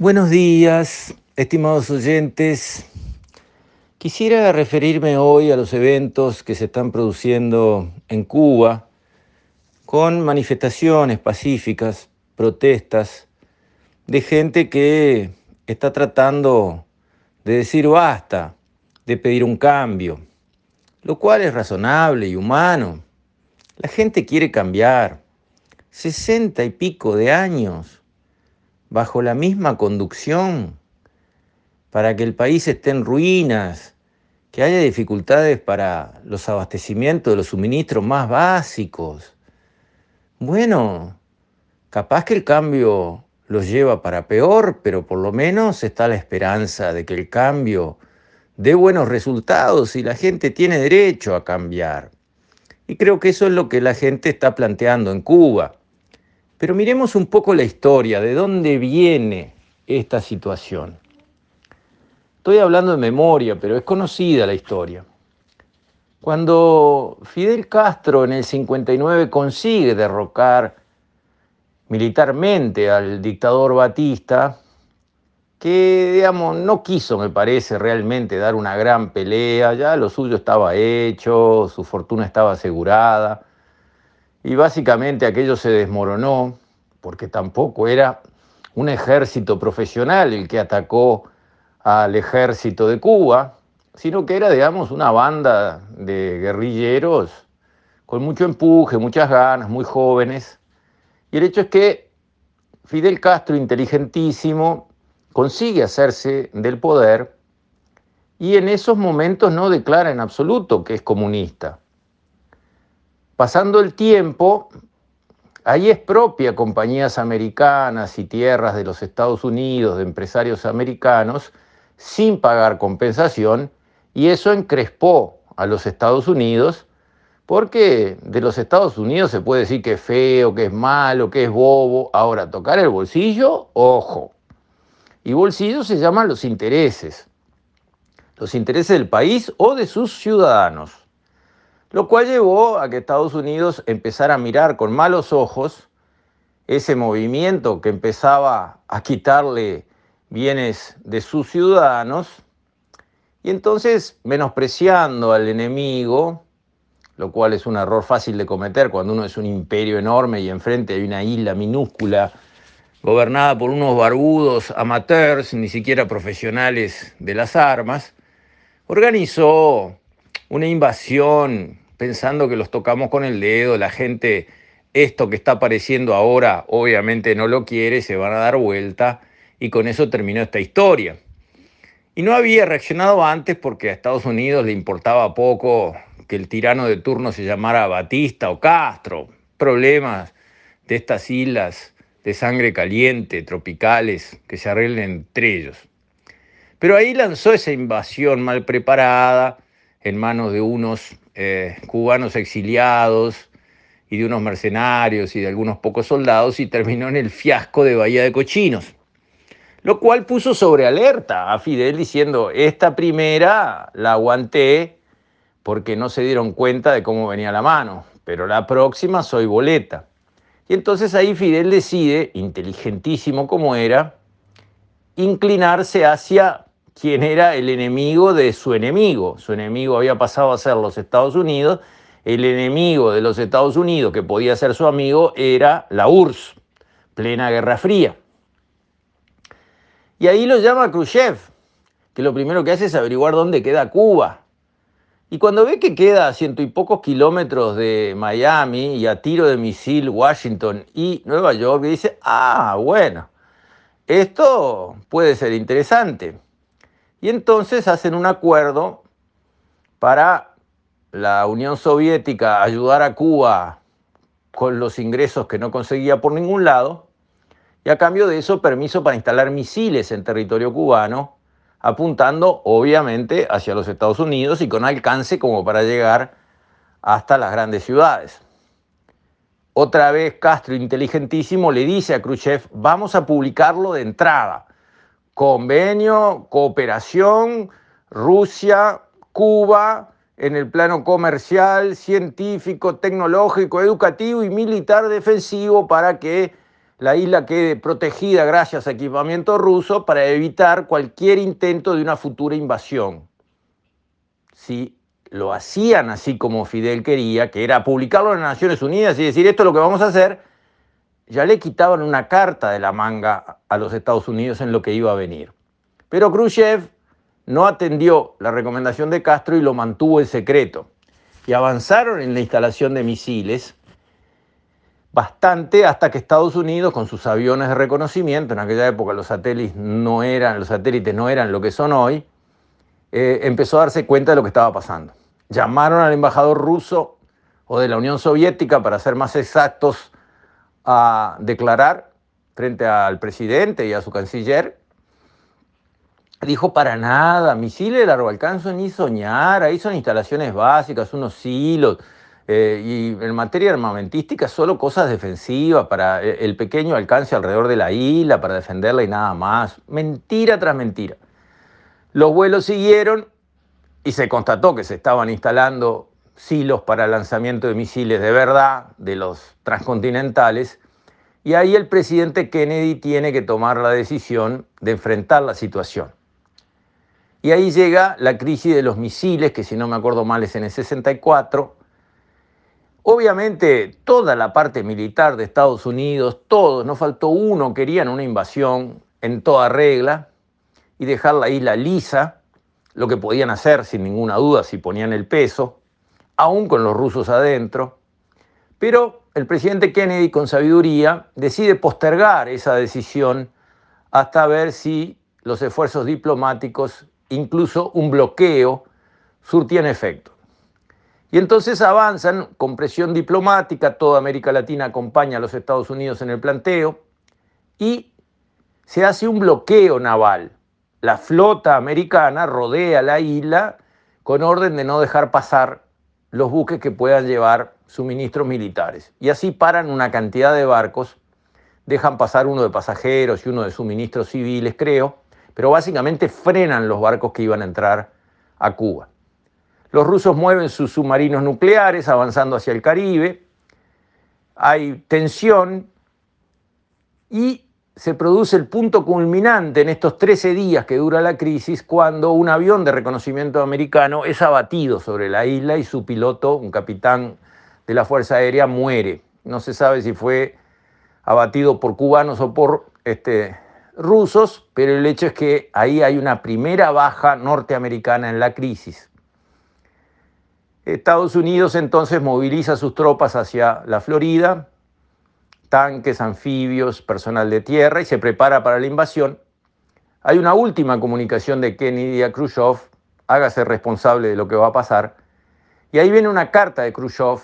Buenos días, estimados oyentes. Quisiera referirme hoy a los eventos que se están produciendo en Cuba con manifestaciones pacíficas, protestas de gente que está tratando de decir basta, de pedir un cambio, lo cual es razonable y humano. La gente quiere cambiar. Sesenta y pico de años bajo la misma conducción para que el país esté en ruinas, que haya dificultades para los abastecimientos de los suministros más básicos. Bueno, capaz que el cambio los lleva para peor, pero por lo menos está la esperanza de que el cambio dé buenos resultados y la gente tiene derecho a cambiar. Y creo que eso es lo que la gente está planteando en Cuba. Pero miremos un poco la historia, de dónde viene esta situación. Estoy hablando de memoria, pero es conocida la historia. Cuando Fidel Castro en el 59 consigue derrocar militarmente al dictador Batista, que digamos no quiso, me parece, realmente dar una gran pelea, ya lo suyo estaba hecho, su fortuna estaba asegurada, y básicamente aquello se desmoronó, porque tampoco era un ejército profesional el que atacó al ejército de Cuba, sino que era, digamos, una banda de guerrilleros con mucho empuje, muchas ganas, muy jóvenes. Y el hecho es que Fidel Castro, inteligentísimo, consigue hacerse del poder y en esos momentos no declara en absoluto que es comunista. Pasando el tiempo, ahí expropia compañías americanas y tierras de los Estados Unidos, de empresarios americanos, sin pagar compensación, y eso encrespó a los Estados Unidos, porque de los Estados Unidos se puede decir que es feo, que es malo, que es bobo. Ahora, tocar el bolsillo, ojo. Y bolsillo se llaman los intereses, los intereses del país o de sus ciudadanos lo cual llevó a que Estados Unidos empezara a mirar con malos ojos ese movimiento que empezaba a quitarle bienes de sus ciudadanos. Y entonces menospreciando al enemigo, lo cual es un error fácil de cometer cuando uno es un imperio enorme y enfrente hay una isla minúscula gobernada por unos barbudos amateurs, ni siquiera profesionales de las armas, organizó una invasión pensando que los tocamos con el dedo, la gente, esto que está apareciendo ahora, obviamente no lo quiere, se van a dar vuelta y con eso terminó esta historia. Y no había reaccionado antes porque a Estados Unidos le importaba poco que el tirano de turno se llamara Batista o Castro. Problemas de estas islas de sangre caliente, tropicales, que se arreglen entre ellos. Pero ahí lanzó esa invasión mal preparada en manos de unos eh, cubanos exiliados y de unos mercenarios y de algunos pocos soldados y terminó en el fiasco de Bahía de Cochinos. Lo cual puso sobre alerta a Fidel diciendo, esta primera la aguanté porque no se dieron cuenta de cómo venía la mano, pero la próxima soy boleta. Y entonces ahí Fidel decide, inteligentísimo como era, inclinarse hacia quién era el enemigo de su enemigo. Su enemigo había pasado a ser los Estados Unidos. El enemigo de los Estados Unidos, que podía ser su amigo, era la URSS, plena Guerra Fría. Y ahí lo llama Khrushchev, que lo primero que hace es averiguar dónde queda Cuba. Y cuando ve que queda a ciento y pocos kilómetros de Miami y a tiro de misil Washington y Nueva York, dice, ah, bueno, esto puede ser interesante. Y entonces hacen un acuerdo para la Unión Soviética ayudar a Cuba con los ingresos que no conseguía por ningún lado, y a cambio de eso permiso para instalar misiles en territorio cubano, apuntando obviamente hacia los Estados Unidos y con alcance como para llegar hasta las grandes ciudades. Otra vez Castro, inteligentísimo, le dice a Khrushchev, vamos a publicarlo de entrada convenio, cooperación, Rusia, Cuba, en el plano comercial, científico, tecnológico, educativo y militar defensivo para que la isla quede protegida gracias a equipamiento ruso para evitar cualquier intento de una futura invasión. Si lo hacían así como Fidel quería, que era publicarlo en las Naciones Unidas y decir esto es lo que vamos a hacer, ya le quitaban una carta de la manga a los Estados Unidos en lo que iba a venir. Pero Khrushchev no atendió la recomendación de Castro y lo mantuvo en secreto. Y avanzaron en la instalación de misiles bastante hasta que Estados Unidos, con sus aviones de reconocimiento, en aquella época los satélites no eran, los satélites no eran lo que son hoy, eh, empezó a darse cuenta de lo que estaba pasando. Llamaron al embajador ruso o de la Unión Soviética, para ser más exactos, a declarar frente al presidente y a su canciller. Dijo, para nada, misiles de largo alcance ni soñar, ahí son instalaciones básicas, unos silos, eh, y en materia armamentística solo cosas defensivas para eh, el pequeño alcance alrededor de la isla, para defenderla y nada más. Mentira tras mentira. Los vuelos siguieron y se constató que se estaban instalando silos para lanzamiento de misiles de verdad, de los transcontinentales, y ahí el presidente Kennedy tiene que tomar la decisión de enfrentar la situación. Y ahí llega la crisis de los misiles, que si no me acuerdo mal es en el 64, Obviamente toda la parte militar de Estados Unidos, todos, no faltó uno, querían una invasión en toda regla y dejar la isla lisa, lo que podían hacer sin ninguna duda si ponían el peso, aún con los rusos adentro. Pero el presidente Kennedy, con sabiduría, decide postergar esa decisión hasta ver si los esfuerzos diplomáticos, incluso un bloqueo, surtían efecto. Y entonces avanzan con presión diplomática, toda América Latina acompaña a los Estados Unidos en el planteo y se hace un bloqueo naval. La flota americana rodea la isla con orden de no dejar pasar los buques que puedan llevar suministros militares. Y así paran una cantidad de barcos, dejan pasar uno de pasajeros y uno de suministros civiles, creo, pero básicamente frenan los barcos que iban a entrar a Cuba. Los rusos mueven sus submarinos nucleares avanzando hacia el Caribe. Hay tensión y se produce el punto culminante en estos 13 días que dura la crisis cuando un avión de reconocimiento americano es abatido sobre la isla y su piloto, un capitán de la Fuerza Aérea, muere. No se sabe si fue abatido por cubanos o por este, rusos, pero el hecho es que ahí hay una primera baja norteamericana en la crisis. Estados Unidos entonces moviliza sus tropas hacia la Florida, tanques, anfibios, personal de tierra y se prepara para la invasión. Hay una última comunicación de Kennedy a Khrushchev, hágase responsable de lo que va a pasar. Y ahí viene una carta de Khrushchev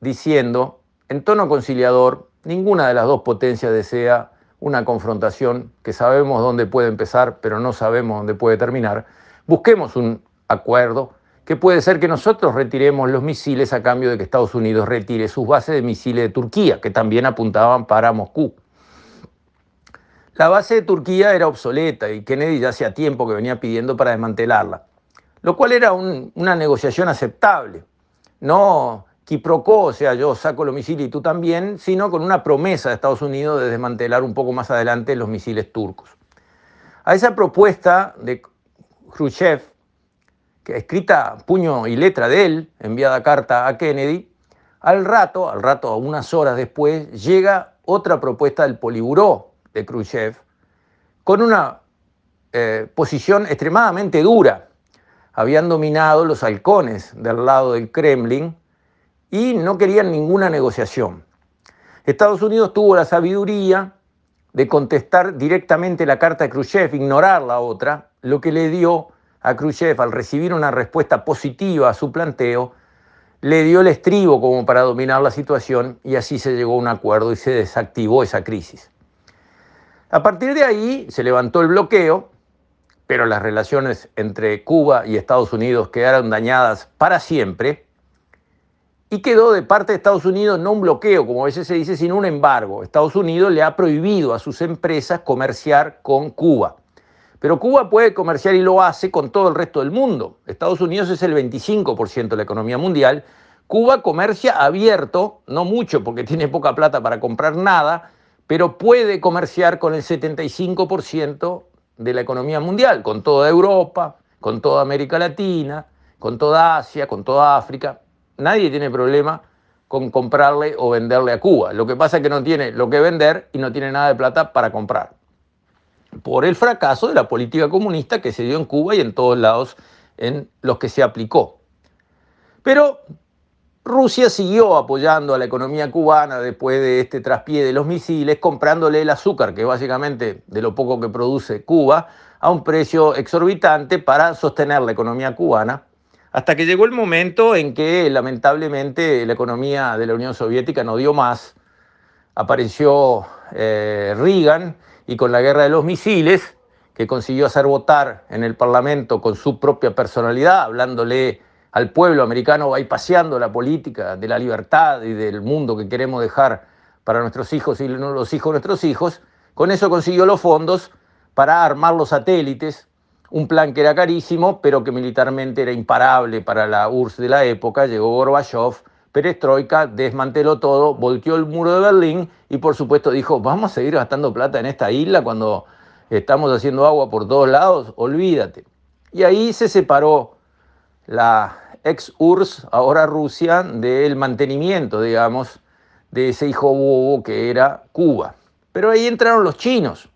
diciendo, en tono conciliador, ninguna de las dos potencias desea una confrontación que sabemos dónde puede empezar, pero no sabemos dónde puede terminar. Busquemos un acuerdo que puede ser que nosotros retiremos los misiles a cambio de que Estados Unidos retire sus bases de misiles de Turquía, que también apuntaban para Moscú. La base de Turquía era obsoleta y Kennedy ya hacía tiempo que venía pidiendo para desmantelarla, lo cual era una negociación aceptable. No quiprocó, o sea, yo saco los misiles y tú también, sino con una promesa de Estados Unidos de desmantelar un poco más adelante los misiles turcos. A esa propuesta de Khrushchev, escrita puño y letra de él, enviada carta a Kennedy, al rato, al rato, unas horas después, llega otra propuesta del Poliburó de Khrushchev con una eh, posición extremadamente dura. Habían dominado los halcones del lado del Kremlin y no querían ninguna negociación. Estados Unidos tuvo la sabiduría de contestar directamente la carta de Khrushchev, ignorar la otra, lo que le dio a Khrushchev, al recibir una respuesta positiva a su planteo, le dio el estribo como para dominar la situación y así se llegó a un acuerdo y se desactivó esa crisis. A partir de ahí se levantó el bloqueo, pero las relaciones entre Cuba y Estados Unidos quedaron dañadas para siempre y quedó de parte de Estados Unidos no un bloqueo, como a veces se dice, sino un embargo. Estados Unidos le ha prohibido a sus empresas comerciar con Cuba. Pero Cuba puede comerciar y lo hace con todo el resto del mundo. Estados Unidos es el 25% de la economía mundial. Cuba comercia abierto, no mucho porque tiene poca plata para comprar nada, pero puede comerciar con el 75% de la economía mundial, con toda Europa, con toda América Latina, con toda Asia, con toda África. Nadie tiene problema con comprarle o venderle a Cuba. Lo que pasa es que no tiene lo que vender y no tiene nada de plata para comprar. Por el fracaso de la política comunista que se dio en Cuba y en todos lados en los que se aplicó. Pero Rusia siguió apoyando a la economía cubana después de este traspié de los misiles, comprándole el azúcar, que básicamente de lo poco que produce Cuba, a un precio exorbitante para sostener la economía cubana, hasta que llegó el momento en que lamentablemente la economía de la Unión Soviética no dio más. Apareció eh, Reagan y con la guerra de los misiles, que consiguió hacer votar en el Parlamento con su propia personalidad, hablándole al pueblo americano va paseando la política de la libertad y del mundo que queremos dejar para nuestros hijos y los hijos de nuestros hijos, con eso consiguió los fondos para armar los satélites, un plan que era carísimo, pero que militarmente era imparable para la URSS de la época, llegó Gorbachev, Perestroika, desmanteló todo, volteó el muro de Berlín y por supuesto dijo, vamos a seguir gastando plata en esta isla cuando estamos haciendo agua por todos lados, olvídate. Y ahí se separó la ex URSS, ahora Rusia, del mantenimiento, digamos, de ese hijo bobo que era Cuba. Pero ahí entraron los chinos.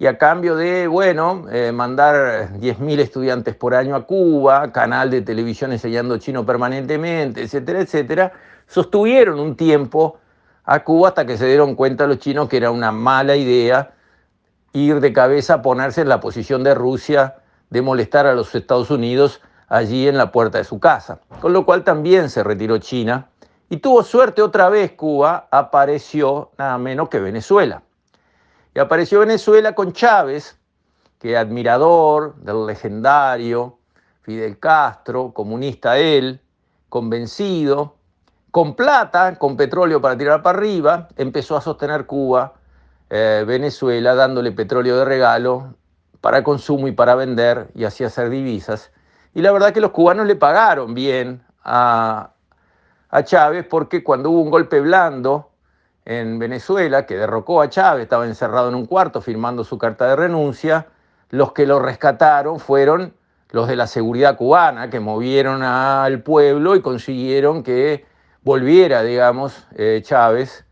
Y a cambio de, bueno, eh, mandar 10.000 estudiantes por año a Cuba, canal de televisión enseñando chino permanentemente, etcétera, etcétera, sostuvieron un tiempo a Cuba hasta que se dieron cuenta los chinos que era una mala idea ir de cabeza a ponerse en la posición de Rusia, de molestar a los Estados Unidos allí en la puerta de su casa. Con lo cual también se retiró China y tuvo suerte otra vez Cuba, apareció nada menos que Venezuela. Y apareció Venezuela con Chávez, que admirador del legendario Fidel Castro, comunista él, convencido, con plata, con petróleo para tirar para arriba, empezó a sostener Cuba, eh, Venezuela, dándole petróleo de regalo para consumo y para vender y así hacer divisas. Y la verdad que los cubanos le pagaron bien a, Chávez porque cuando hubo un golpe blando en Venezuela que derrocó a Chávez, estaba encerrado en un cuarto firmando su carta de renuncia, los que lo rescataron fueron los de la seguridad cubana, que movieron al pueblo y consiguieron que volviera, digamos, eh, Chávez,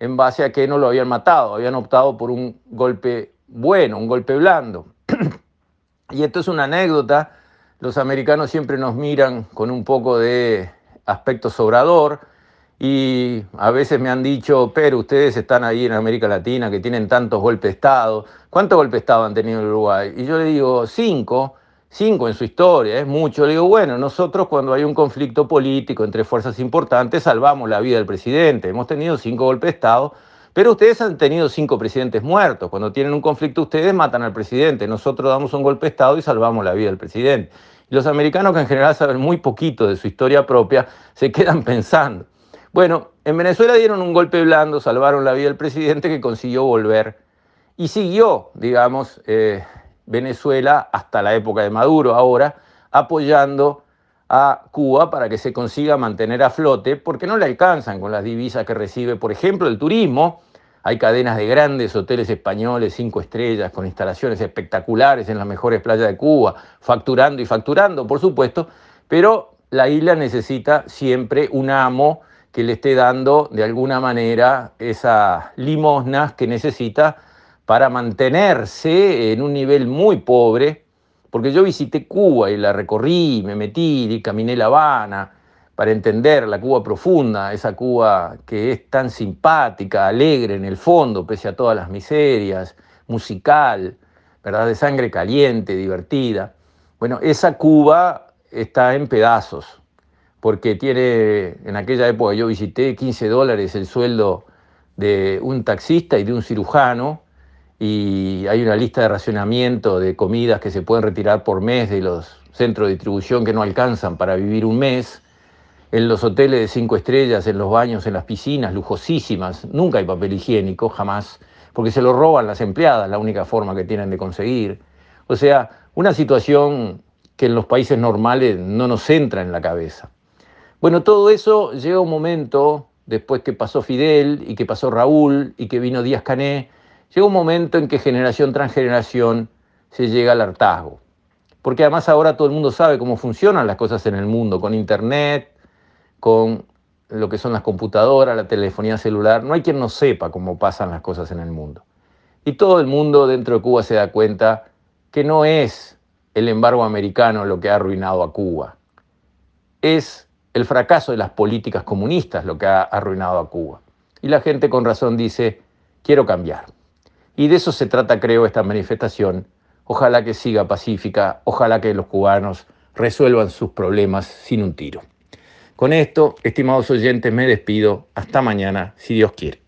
en base a que no lo habían matado, habían optado por un golpe bueno, un golpe blando. y esto es una anécdota. Los americanos siempre nos miran con un poco de aspecto sobrador y a veces me han dicho, pero ustedes están ahí en América Latina que tienen tantos golpes de Estado. ¿Cuántos golpes de Estado han tenido en Uruguay? Y yo le digo, cinco, cinco en su historia, es mucho. Le digo, bueno, nosotros cuando hay un conflicto político entre fuerzas importantes salvamos la vida del presidente. Hemos tenido cinco golpes de Estado pero ustedes han tenido cinco presidentes muertos. Cuando tienen un conflicto, ustedes matan al presidente. Nosotros damos un golpe de Estado y salvamos la vida del presidente. Y los americanos, que en general saben muy poquito de su historia propia, se quedan pensando. Bueno, en Venezuela dieron un golpe blando, salvaron la vida del presidente que consiguió volver. Y siguió, digamos, eh, Venezuela hasta la época de Maduro, ahora, apoyando a Cuba para que se consiga mantener a flote, porque no le alcanzan con las divisas que recibe, por ejemplo, el turismo. Hay cadenas de grandes hoteles españoles, cinco estrellas, con instalaciones espectaculares en las mejores playas de Cuba, facturando y facturando, por supuesto, pero la isla necesita siempre un amo que le esté dando de alguna manera esas limosnas que necesita para mantenerse en un nivel muy pobre porque yo visité Cuba y la recorrí, me metí y caminé La Habana para entender la Cuba profunda, esa Cuba que es tan simpática, alegre en el fondo, pese a todas las miserias, musical, ¿verdad? de sangre caliente, divertida. Bueno, esa Cuba está en pedazos, porque tiene, en aquella época yo visité 15 dólares el sueldo de un taxista y de un cirujano, y hay una lista de racionamiento de comidas que se pueden retirar por mes de los centros de distribución que no alcanzan para vivir un mes. En los hoteles de cinco estrellas, en los baños, en las piscinas, lujosísimas, nunca hay papel higiénico, jamás, porque se lo roban las empleadas, la única forma que tienen de conseguir. O sea, una situación que en los países normales no nos entra en la cabeza. Bueno, todo eso llega un momento después que pasó Fidel y que pasó Raúl y que vino Díaz Cané, llega un momento en que generación tras generación se llega al hartazgo. Porque además ahora todo el mundo sabe cómo funcionan las cosas en el mundo, con Internet, con lo que son las computadoras, la telefonía celular. No hay quien no sepa cómo pasan las cosas en el mundo. Y todo el mundo dentro de Cuba se da cuenta que no es el embargo americano lo que ha arruinado a Cuba. Es el fracaso de las políticas comunistas lo que ha arruinado a Cuba. Y la gente con razón dice, quiero cambiar. Y de eso se trata, creo, esta manifestación. Ojalá que siga pacífica, ojalá que los cubanos resuelvan sus problemas sin un tiro. Con esto, estimados oyentes, me despido. Hasta mañana, si Dios quiere.